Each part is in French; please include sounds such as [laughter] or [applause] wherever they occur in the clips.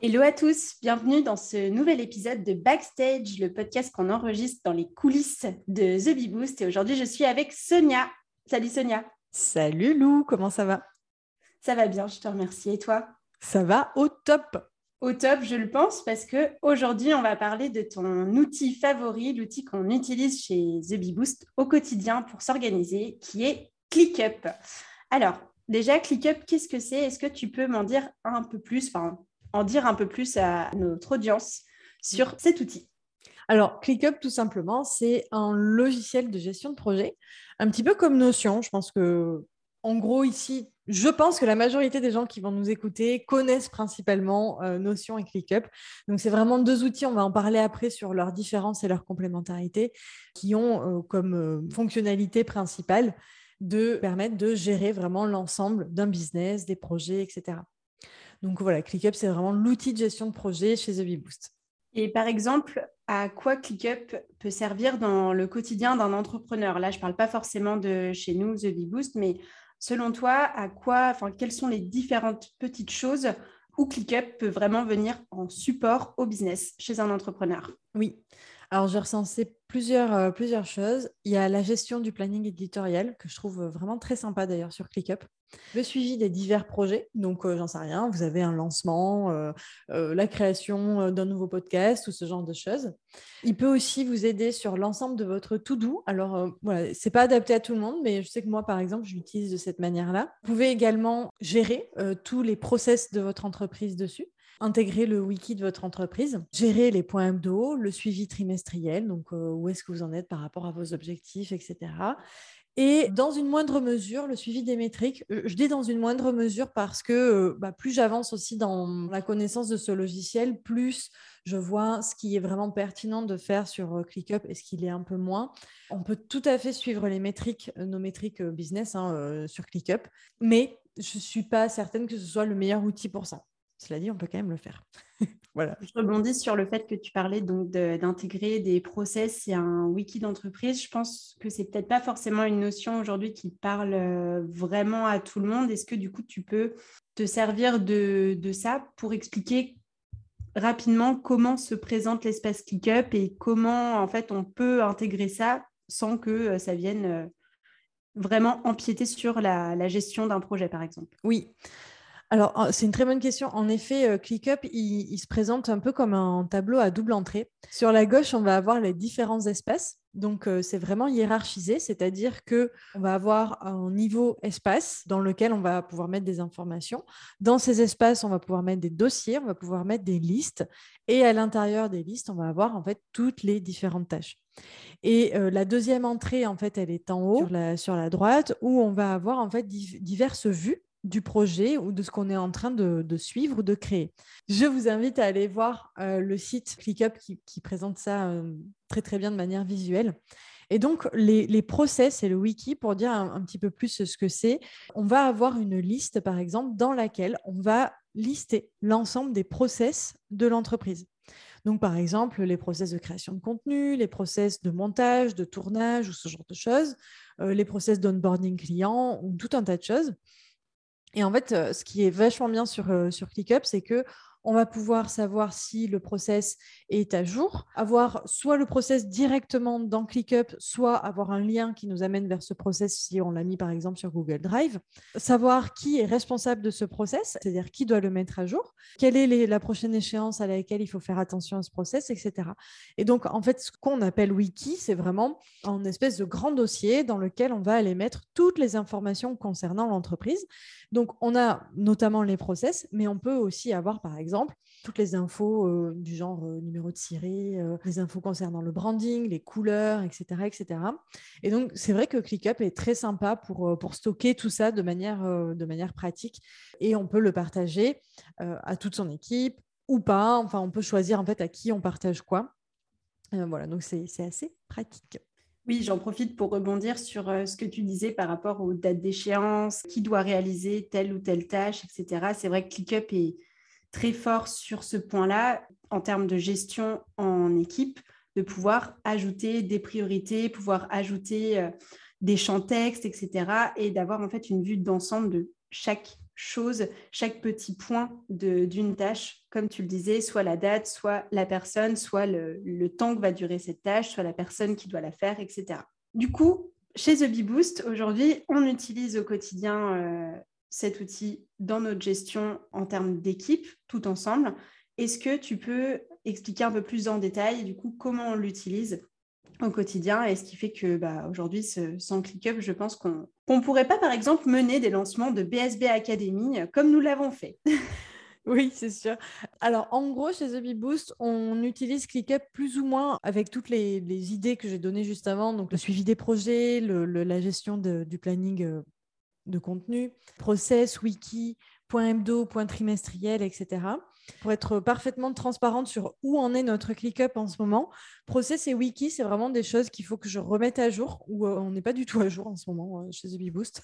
Hello à tous, bienvenue dans ce nouvel épisode de Backstage, le podcast qu'on enregistre dans les coulisses de The Bee Boost. Et aujourd'hui, je suis avec Sonia. Salut Sonia. Salut Lou, comment ça va? Ça va bien, je te remercie. Et toi? Ça va au top. Au top, je le pense, parce que aujourd'hui, on va parler de ton outil favori, l'outil qu'on utilise chez The Bee Boost au quotidien pour s'organiser, qui est ClickUp. Alors, déjà, ClickUp, qu'est-ce que c'est? Est-ce que tu peux m'en dire un peu plus? Enfin, en dire un peu plus à notre audience sur cet outil alors, ClickUp, tout simplement, c'est un logiciel de gestion de projet, un petit peu comme Notion. Je pense que, en gros, ici, je pense que la majorité des gens qui vont nous écouter connaissent principalement euh, Notion et ClickUp. Donc, c'est vraiment deux outils. On va en parler après sur leurs différences et leurs complémentarités qui ont euh, comme euh, fonctionnalité principale de permettre de gérer vraiment l'ensemble d'un business, des projets, etc. Donc voilà, ClickUp, c'est vraiment l'outil de gestion de projet chez The Bee Boost. Et par exemple, à quoi ClickUp peut servir dans le quotidien d'un entrepreneur? Là, je ne parle pas forcément de chez nous, The Bee Boost, mais selon toi, à quoi, enfin, quelles sont les différentes petites choses où ClickUp peut vraiment venir en support au business chez un entrepreneur? Oui. Alors, j'ai recensé plusieurs, euh, plusieurs choses. Il y a la gestion du planning éditorial, que je trouve vraiment très sympa d'ailleurs sur ClickUp. Le suivi des divers projets, donc euh, j'en sais rien, vous avez un lancement, euh, la création d'un nouveau podcast ou ce genre de choses. Il peut aussi vous aider sur l'ensemble de votre to-do. Alors, voilà, c'est pas adapté à tout le monde, mais je sais que moi, par exemple, je l'utilise de cette manière-là. Vous pouvez également gérer tous les process de votre entreprise dessus intégrer le wiki de votre entreprise, gérer les points hebdo, le suivi trimestriel, donc euh, où est-ce que vous en êtes par rapport à vos objectifs, etc. Et dans une moindre mesure, le suivi des métriques. Euh, je dis dans une moindre mesure parce que euh, bah, plus j'avance aussi dans la connaissance de ce logiciel, plus je vois ce qui est vraiment pertinent de faire sur ClickUp et ce qui est un peu moins. On peut tout à fait suivre les métriques, nos métriques business hein, sur ClickUp, mais je ne suis pas certaine que ce soit le meilleur outil pour ça. Cela dit, on peut quand même le faire. [laughs] voilà. Je rebondis sur le fait que tu parlais donc d'intégrer des process et un wiki d'entreprise. Je pense que c'est peut-être pas forcément une notion aujourd'hui qui parle euh, vraiment à tout le monde. Est-ce que du coup tu peux te servir de, de ça pour expliquer rapidement comment se présente l'espace ClickUp et comment en fait on peut intégrer ça sans que euh, ça vienne euh, vraiment empiéter sur la, la gestion d'un projet par exemple? Oui. Alors, c'est une très bonne question. En effet, euh, ClickUp, il, se présente un peu comme un tableau à double entrée. Sur la gauche, on va avoir les différents espaces. Donc, euh, c'est vraiment hiérarchisé, c'est-à-dire que on va avoir un niveau espace dans lequel on va pouvoir mettre des informations. Dans ces espaces, on va pouvoir mettre des dossiers, on va pouvoir mettre des listes. Et à l'intérieur des listes, on va avoir en fait toutes les différentes tâches. Et euh, la deuxième entrée, en fait, elle est en haut sur la, sur la droite, où on va avoir en fait diverses vues du projet ou de ce qu'on est en train de, suivre ou de créer. Je vous invite à aller voir euh, le site ClickUp qui, présente ça euh, très très bien de manière visuelle. Et donc, les, process et le wiki, pour dire un, petit peu plus ce que c'est, on va avoir une liste, par exemple, dans laquelle on va lister l'ensemble des process de l'entreprise. Donc, par exemple, les process de création de contenu, les process de montage, de tournage ou ce genre de choses, euh, les process d'onboarding client ou tout un tas de choses. Et en fait, euh, ce qui est vachement bien sur, euh, sur ClickUp, c'est que on va pouvoir savoir si le process est à jour, avoir soit le process directement dans ClickUp, soit avoir un lien qui nous amène vers ce process si on l'a mis par exemple sur Google Drive, savoir qui est responsable de ce process, c'est-à-dire qui doit le mettre à jour, quelle est la prochaine échéance à laquelle il faut faire attention à ce process, etc. Et donc, en fait, ce qu'on appelle wiki, c'est vraiment un espèce de grand dossier dans lequel on va aller mettre toutes les informations concernant l'entreprise. Donc, on a notamment les process, mais on peut aussi avoir, par exemple, toutes les infos euh, du genre euh, numéro de ciré, euh, les infos concernant le branding, les couleurs, etc. etc. Et donc, c'est vrai que ClickUp est très sympa pour, pour stocker tout ça de manière, de manière pratique et on peut le partager à toute son équipe ou pas. Enfin, on peut choisir en fait à qui on partage quoi. voilà, donc c'est assez pratique. Oui, j'en profite pour rebondir sur ce que tu disais par rapport aux dates d'échéance, qui doit réaliser telle ou telle tâche, etc. C'est vrai que ClickUp est très fort sur ce point-là en termes de gestion en équipe, de pouvoir ajouter des priorités, pouvoir ajouter euh, des champs textes, etc. et d'avoir en fait une vue d'ensemble de chaque chose, chaque petit point d'une tâche, comme tu le disais, soit la date, soit la personne, soit le, temps que va durer cette tâche, soit la personne qui doit la faire, etc. Du coup, chez The Bee Boost, aujourd'hui, on utilise au quotidien euh, cet outil dans notre gestion en termes d'équipe, tout ensemble. Est-ce que tu peux expliquer un peu plus en détail, du coup, comment on l'utilise au quotidien et ce qui fait que bah, aujourd'hui, sans ClickUp, je pense qu'on ne pourrait pas, par exemple, mener des lancements de BSB Academy comme nous l'avons fait? [laughs] Oui, c'est sûr. Alors, en gros, chez The Boost, on utilise ClickUp plus ou moins avec toutes les, idées que j'ai données juste avant, donc le suivi des projets, la gestion du planning euh, de contenu, process, wiki, point hebdo, point trimestriel, etc. Pour être parfaitement transparente sur où en est notre ClickUp en ce moment, Process et Wiki, c'est vraiment des choses qu'il faut que je remette à jour, ou euh, on n'est pas du tout à jour en ce moment euh, chez The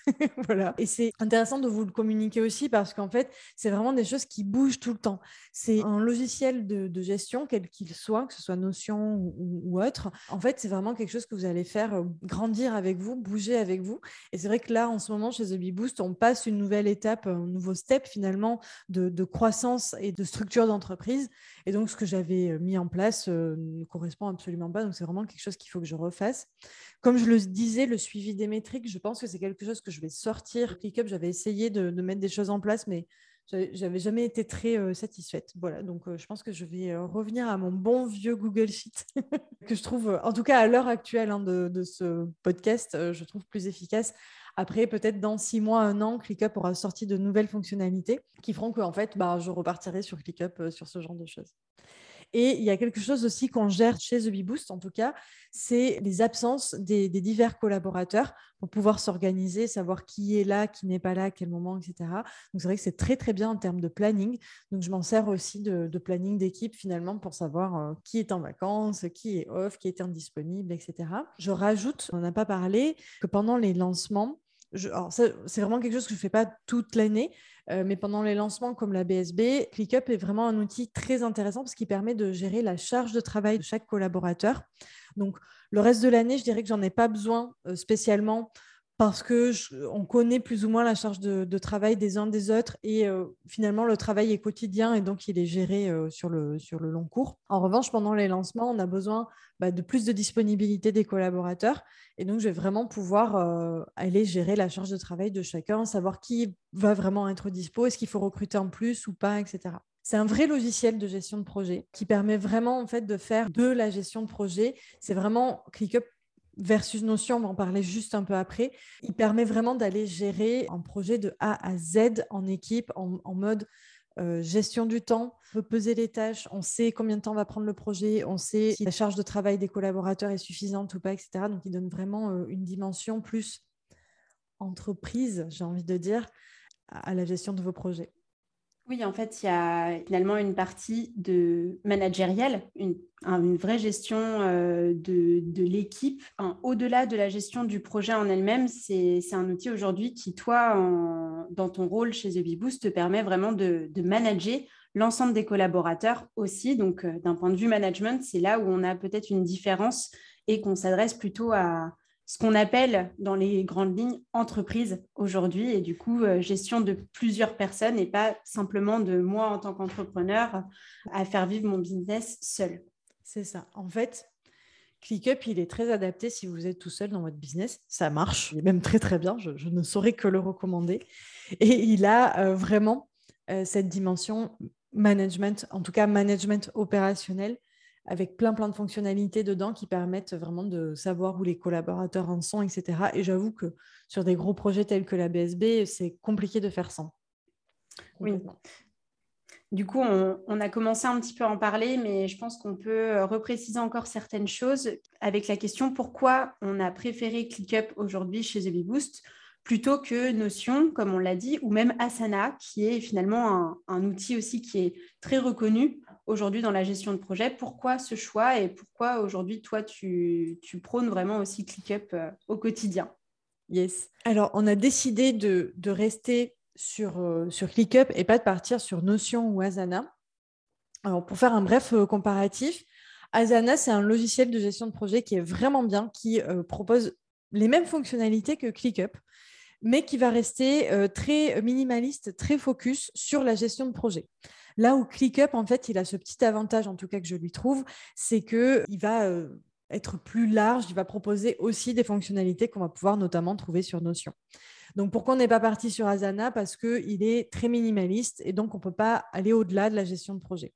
[laughs] voilà. Et c'est intéressant de vous le communiquer aussi parce qu'en fait, c'est vraiment des choses qui bougent tout le temps. C'est un logiciel de, gestion, quel qu'il soit, que ce soit Notion ou, autre. En fait, c'est vraiment quelque chose que vous allez faire euh, grandir avec vous, bouger avec vous. Et c'est vrai que là, en ce moment, chez The on passe une nouvelle étape, un nouveau step finalement de croissance et de structure d'entreprise. Et donc, ce que j'avais mis en place ne correspond absolument pas. Donc, c'est vraiment quelque chose qu'il faut que je refasse. Comme je le disais, le suivi des métriques, je pense que c'est quelque chose que je vais sortir. ClickUp, j'avais essayé de, mettre des choses en place, mais j'avais jamais été très satisfaite. Voilà, donc je pense que je vais revenir à mon bon vieux Google Sheet, [laughs] que je trouve, en tout cas à l'heure actuelle hein, de, de, ce podcast, je trouve plus efficace. Après, peut-être dans six mois, un an, ClickUp aura sorti de nouvelles fonctionnalités qui feront que en fait, bah, je repartirai sur ClickUp euh, sur ce genre de choses. Et il y a quelque chose aussi qu'on gère chez The Boost, en tout cas, c'est les absences des, divers collaborateurs pour pouvoir s'organiser, savoir qui est là, qui n'est pas là, à quel moment, etc. Donc c'est vrai que c'est très très bien en termes de planning. Donc je m'en sers aussi de, planning d'équipe finalement pour savoir euh, qui est en vacances, qui est off, qui est indisponible, etc. Je rajoute, on n'en a pas parlé, que pendant les lancements, c'est vraiment quelque chose que je ne fais pas toute l'année, euh, mais pendant les lancements comme la BSB, ClickUp est vraiment un outil très intéressant parce qu'il permet de gérer la charge de travail de chaque collaborateur. Donc, le reste de l'année, je dirais que j'en ai pas besoin euh, spécialement parce que on connaît plus ou moins la charge de, travail des uns des autres et euh, finalement le travail est quotidien et donc il est géré sur, le, sur le long cours. En revanche, pendant les lancements, on a besoin bah, de plus de disponibilité des collaborateurs et donc je vais vraiment pouvoir aller gérer la charge de travail de chacun, savoir qui va vraiment être dispo, est-ce qu'il faut recruter en plus ou pas, etc. C'est un vrai logiciel de gestion de projet qui permet vraiment en fait de faire de la gestion de projet. C'est vraiment ClickUp versus Notion, on va en parler juste un peu après. Il permet vraiment d'aller gérer un projet de A à Z en équipe, en, mode euh, gestion du temps, on peut peser les tâches, on sait combien de temps va prendre le projet, on sait si la charge de travail des collaborateurs est suffisante ou pas, etc. Donc, il donne vraiment euh, une dimension plus entreprise, j'ai envie de dire, à la gestion de vos projets. Oui, en fait, il y a finalement une partie de managérielle, une, vraie gestion euh, de, l'équipe. Au-delà de la gestion du projet en elle-même, c'est un outil aujourd'hui qui, toi, dans ton rôle chez The te permet vraiment de, manager l'ensemble des collaborateurs aussi. Donc, euh, d'un point de vue management, c'est là où on a peut-être une différence et qu'on s'adresse plutôt à, ce qu'on appelle dans les grandes lignes entreprise aujourd'hui et du coup euh, gestion de plusieurs personnes et pas simplement de moi en tant qu'entrepreneur à faire vivre mon business seul. C'est ça. En fait, ClickUp, il est très adapté si vous êtes tout seul dans votre business. Ça marche, même très très bien. Je, ne saurais que le recommander. Et il a euh, vraiment euh, cette dimension management, en tout cas management opérationnel, avec plein plein de fonctionnalités dedans qui permettent vraiment de savoir où les collaborateurs en sont, etc. Et j'avoue que sur des gros projets tels que la BSB, c'est compliqué de faire sans. Oui. Du coup, on, a commencé un petit peu à en parler, mais je pense qu'on peut repréciser encore certaines choses avec la question pourquoi on a préféré ClickUp aujourd'hui chez The Boost plutôt que Notion, comme on l'a dit, ou même Asana, qui est finalement un, outil aussi qui est très reconnu aujourd'hui dans la gestion de projet. Pourquoi ce choix et pourquoi aujourd'hui, toi, tu, prônes vraiment aussi ClickUp euh, au quotidien? Yes. Alors, on a décidé de, rester sur, euh, sur ClickUp et pas de partir sur Notion ou Asana. Alors, pour faire un bref euh, comparatif, Asana, c'est un logiciel de gestion de projet qui est vraiment bien, qui propose les mêmes fonctionnalités que ClickUp mais qui va rester très minimaliste, très focus sur la gestion de projet. Là où ClickUp, en fait, il a ce petit avantage, en tout cas que je lui trouve, c'est qu'il va euh, être plus large, il va proposer aussi des fonctionnalités qu'on va pouvoir notamment trouver sur Notion. Donc pourquoi on n'est pas parti sur Asana? Parce qu'il est très minimaliste et donc on ne peut pas aller au-delà de la gestion de projet.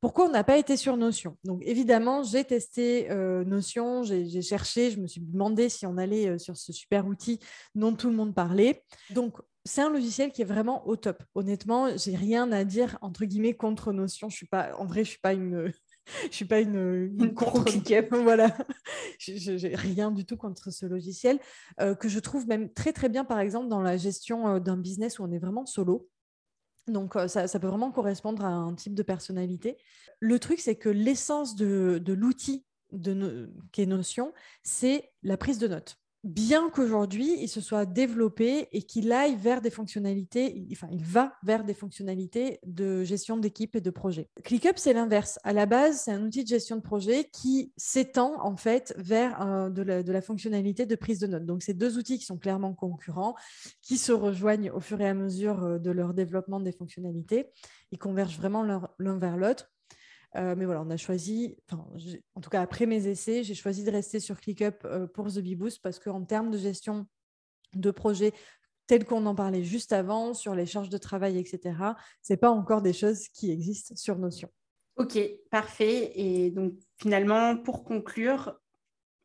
Pourquoi on n'a pas été sur Notion? Donc évidemment, j'ai testé euh, Notion, j'ai cherché, je me suis demandé si on allait euh, sur ce super outil dont tout le monde parlait. Donc c'est un logiciel qui est vraiment au top. Honnêtement, j'ai rien à dire entre guillemets contre Notion. Je suis pas, en vrai, je suis pas une, [laughs] je suis pas une, une, contre [laughs] voilà, j'ai rien du tout contre ce logiciel euh, que je trouve même très très bien par exemple dans la gestion d'un business où on est vraiment solo. Donc, ça, peut vraiment correspondre à un type de personnalité. Le truc, c'est que l'essence de, l'outil qui est Notion, c'est la prise de notes bien qu'aujourd'hui, il se soit développé et qu'il aille vers des fonctionnalités, enfin, il va vers des fonctionnalités de gestion d'équipe et de projet. ClickUp, c'est l'inverse. À la base, c'est un outil de gestion de projet qui s'étend en fait vers euh, de, la, fonctionnalité de prise de notes. Donc, c'est deux outils qui sont clairement concurrents, qui se rejoignent au fur et à mesure euh, de leur développement des fonctionnalités. Ils convergent vraiment l'un vers l'autre. Euh, mais voilà, on a choisi, en tout cas après mes essais, j'ai choisi de rester sur ClickUp euh, pour The Bee Boost parce qu'en termes de gestion de projet, tel qu'on en parlait juste avant, sur les charges de travail, etc., ce n'est pas encore des choses qui existent sur Notion. Ok, parfait. Et donc finalement, pour conclure,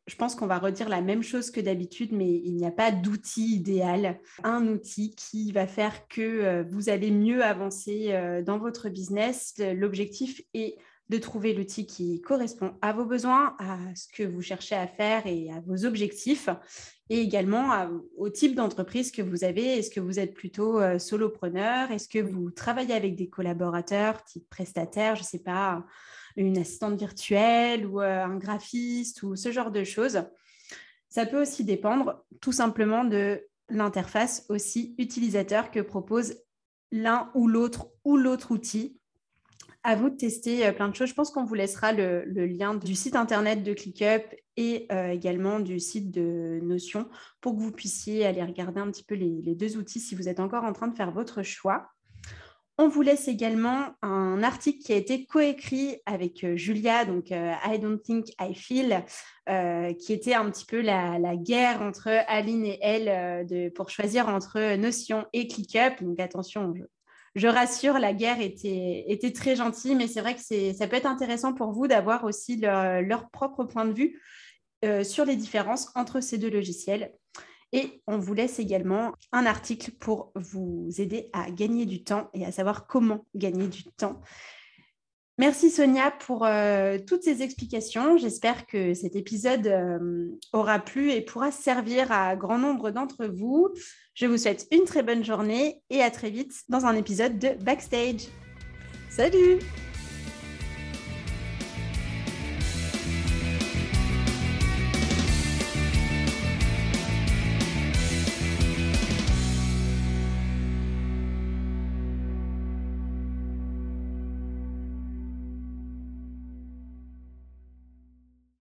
je pense qu'on va redire la même chose que d'habitude, mais il n'y a pas d'outil idéal. Un outil qui va faire que euh, vous allez mieux avancer dans votre business. L'objectif est de trouver l'outil qui correspond à vos besoins, à ce que vous cherchez à faire et à vos objectifs, et également au type d'entreprise que vous avez. Est-ce que vous êtes plutôt euh, solopreneur? Est-ce que vous travaillez avec des collaborateurs, type prestataire, je ne sais pas, une assistante virtuelle ou euh, un graphiste ou ce genre de choses? Ça peut aussi dépendre tout simplement de l'interface aussi utilisateur que propose l'un ou l'autre ou l'autre outil à vous de tester euh, plein de choses. Je pense qu'on vous laissera le, lien du site internet de ClickUp et euh, également du site de Notion pour que vous puissiez aller regarder un petit peu les, deux outils si vous êtes encore en train de faire votre choix. On vous laisse également un article qui a été coécrit avec euh, Julia, donc I Don't Think I Feel, qui était un petit peu la, guerre entre Aline et elle pour choisir entre Notion et ClickUp. Donc attention, je rassure, la guerre était, très gentille, mais c'est vrai que ça peut être intéressant pour vous d'avoir aussi leur, propre point de vue euh, sur les différences entre ces deux logiciels. Et on vous laisse également un article pour vous aider à gagner du temps et à savoir comment gagner du temps. Merci Sonia pour euh, toutes ces explications. J'espère que cet épisode euh, aura plu et pourra servir à grand nombre d'entre vous. Je vous souhaite une très bonne journée et à très vite dans un épisode de Backstage. Salut